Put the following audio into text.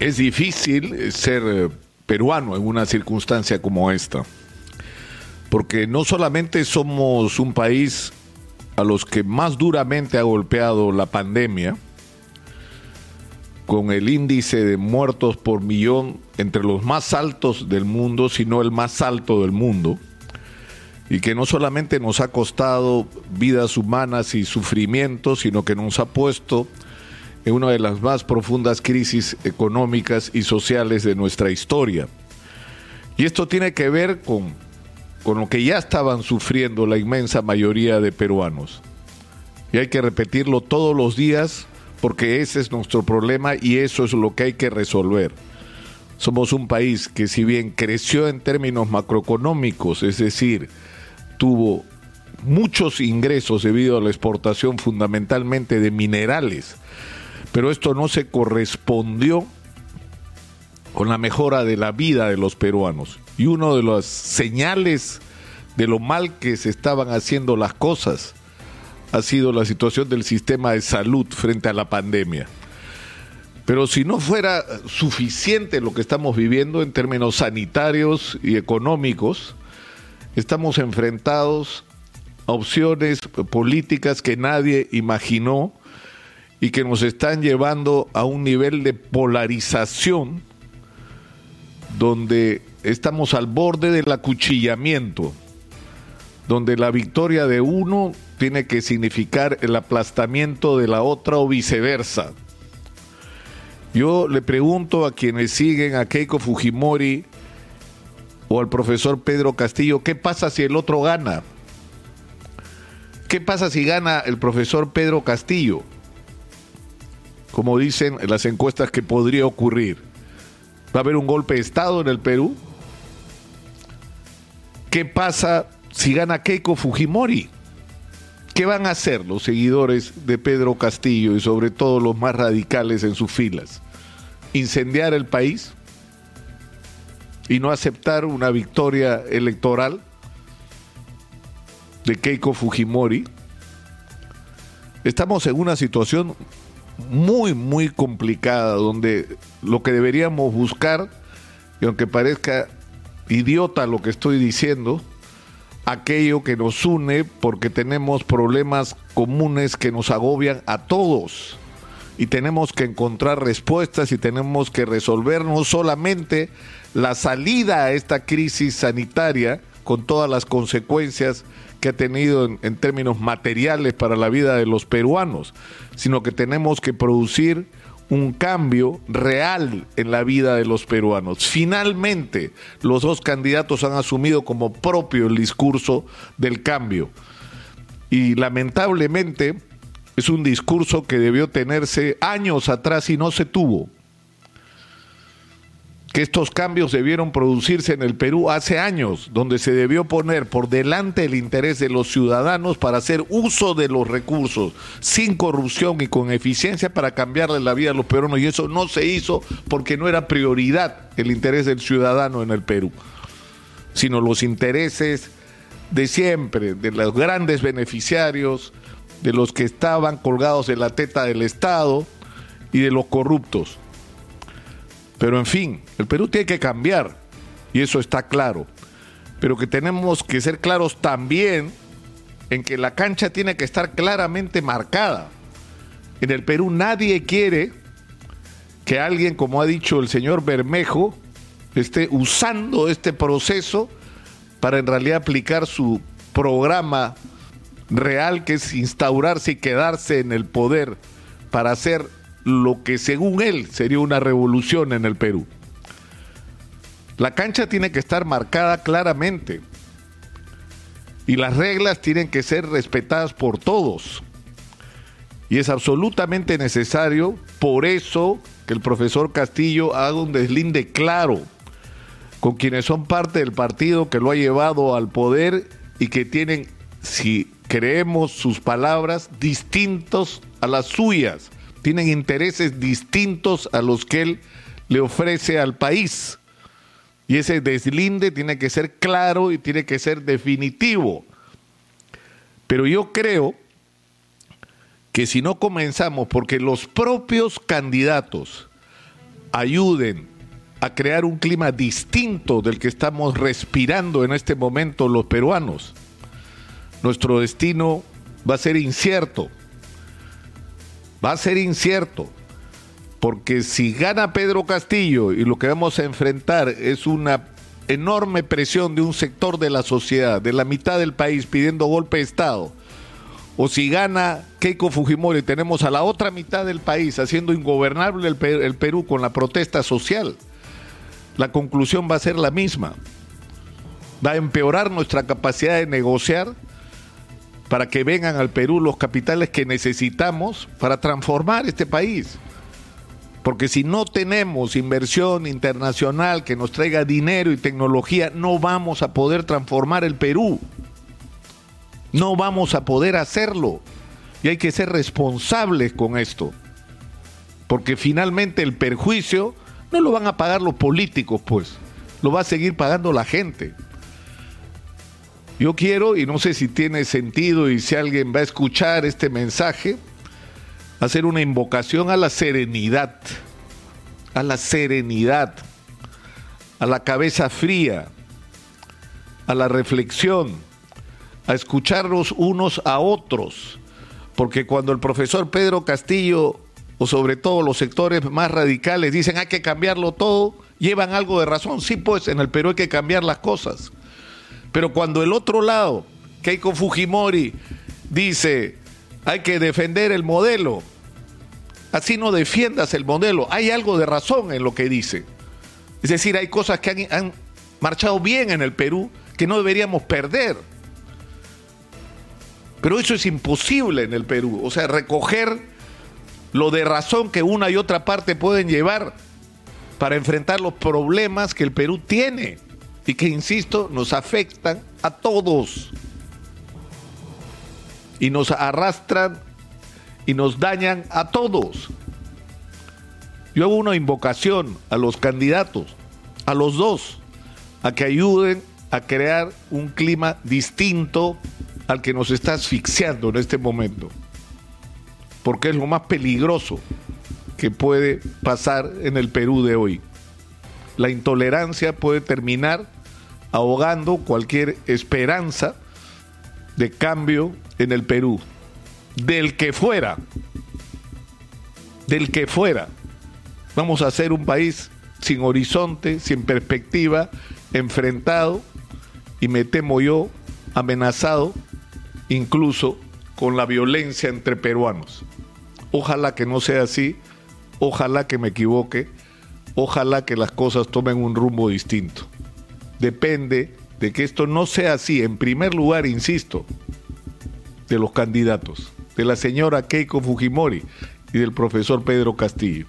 Es difícil ser eh, peruano en una circunstancia como esta, porque no solamente somos un país a los que más duramente ha golpeado la pandemia, con el índice de muertos por millón entre los más altos del mundo, sino el más alto del mundo, y que no solamente nos ha costado vidas humanas y sufrimientos, sino que nos ha puesto una de las más profundas crisis económicas y sociales de nuestra historia. Y esto tiene que ver con, con lo que ya estaban sufriendo la inmensa mayoría de peruanos. Y hay que repetirlo todos los días porque ese es nuestro problema y eso es lo que hay que resolver. Somos un país que si bien creció en términos macroeconómicos, es decir, tuvo muchos ingresos debido a la exportación fundamentalmente de minerales, pero esto no se correspondió con la mejora de la vida de los peruanos. Y una de las señales de lo mal que se estaban haciendo las cosas ha sido la situación del sistema de salud frente a la pandemia. Pero si no fuera suficiente lo que estamos viviendo en términos sanitarios y económicos, estamos enfrentados a opciones políticas que nadie imaginó y que nos están llevando a un nivel de polarización donde estamos al borde del acuchillamiento, donde la victoria de uno tiene que significar el aplastamiento de la otra o viceversa. Yo le pregunto a quienes siguen a Keiko Fujimori o al profesor Pedro Castillo, ¿qué pasa si el otro gana? ¿Qué pasa si gana el profesor Pedro Castillo? Como dicen las encuestas que podría ocurrir. ¿Va a haber un golpe de Estado en el Perú? ¿Qué pasa si gana Keiko Fujimori? ¿Qué van a hacer los seguidores de Pedro Castillo y sobre todo los más radicales en sus filas? ¿Incendiar el país? ¿Y no aceptar una victoria electoral de Keiko Fujimori? Estamos en una situación muy, muy complicada donde lo que deberíamos buscar, y aunque parezca idiota lo que estoy diciendo, aquello que nos une porque tenemos problemas comunes que nos agobian a todos. Y tenemos que encontrar respuestas y tenemos que resolver no solamente la salida a esta crisis sanitaria con todas las consecuencias que ha tenido en, términos materiales para la vida de los peruanos, sino que tenemos que producir un cambio real en la vida de los peruanos. Finalmente, los dos candidatos han asumido como propio el discurso del cambio. Y lamentablemente es un discurso que debió tenerse años atrás y no se tuvo que estos cambios debieron producirse en el Perú hace años, donde se debió poner por delante el interés de los ciudadanos para hacer uso de los recursos sin corrupción y con eficiencia para cambiarle la vida a los peruanos. Y eso no se hizo porque no era prioridad el interés del ciudadano en el Perú, sino los intereses de siempre, de los grandes beneficiarios, de los que estaban colgados en la teta del Estado y de los corruptos. Pero en fin, el Perú tiene que cambiar y eso está claro. Pero que tenemos que ser claros también en que la cancha tiene que estar claramente marcada. En el Perú nadie quiere que alguien, como ha dicho el señor Bermejo, esté usando este proceso para en realidad aplicar su programa real, que es instaurarse y quedarse en el poder para hacer lo que según él sería una revolución en el Perú. La cancha tiene que estar marcada claramente y las reglas tienen que ser respetadas por todos. Y es absolutamente necesario, por eso, que el profesor Castillo haga un deslinde claro con quienes son parte del partido que lo ha llevado al poder y que tienen, si creemos sus palabras, distintos a las suyas tienen intereses distintos a los que él le ofrece al país. Y ese deslinde tiene que ser claro y tiene que ser definitivo. Pero yo creo que si no comenzamos, porque los propios candidatos ayuden a crear un clima distinto del que estamos respirando en este momento los peruanos. Nuestro destino va a ser incierto. Va a ser incierto. Porque si gana Pedro Castillo y lo que vamos a enfrentar es una enorme presión de un sector de la sociedad, de la mitad del país pidiendo golpe de Estado, o si gana Keiko Fujimori, tenemos a la otra mitad del país haciendo ingobernable el, Perú con la protesta social, la conclusión va a ser la misma. Va a empeorar nuestra capacidad de negociar para que vengan al Perú los capitales que necesitamos para transformar este país. Porque si no tenemos inversión internacional que nos traiga dinero y tecnología, no vamos a poder transformar el Perú. No vamos a poder hacerlo. Y hay que ser responsables con esto. Porque finalmente el perjuicio no lo van a pagar los políticos, pues. Lo va a seguir pagando la gente. Yo quiero, y no sé si tiene sentido y si alguien va a escuchar este mensaje, hacer una invocación a la serenidad, a la serenidad, a la cabeza fría, a la reflexión, a escucharnos unos a otros, porque cuando el profesor Pedro Castillo, o sobre todo los sectores más radicales, dicen hay que cambiarlo todo, llevan algo de razón. Sí, pues en el Perú hay que cambiar las cosas. Pero cuando el otro lado, Keiko Fujimori, dice hay que defender el modelo. Así no defiendas el modelo. Hay algo de razón en lo que dice. Es decir, hay cosas que han, marchado bien en el Perú que no deberíamos perder. Pero eso es imposible en el Perú. O sea, recoger lo de razón que una y otra parte pueden llevar para enfrentar los problemas que el Perú tiene y que, insisto, nos afectan a todos y nos arrastran y nos dañan a todos. Yo hago una invocación a los candidatos, a los dos, a que ayuden a crear un clima distinto al que nos está asfixiando en este momento, porque es lo más peligroso que puede pasar en el Perú de hoy. La intolerancia puede terminar ahogando cualquier esperanza de cambio en el Perú, del que fuera, del que fuera. Vamos a ser un país sin horizonte, sin perspectiva, enfrentado y me temo yo amenazado incluso con la violencia entre peruanos. Ojalá que no sea así, ojalá que me equivoque, ojalá que las cosas tomen un rumbo distinto. Depende de que esto no sea así, en primer lugar, insisto, de los candidatos, de la señora Keiko Fujimori y del profesor Pedro Castillo.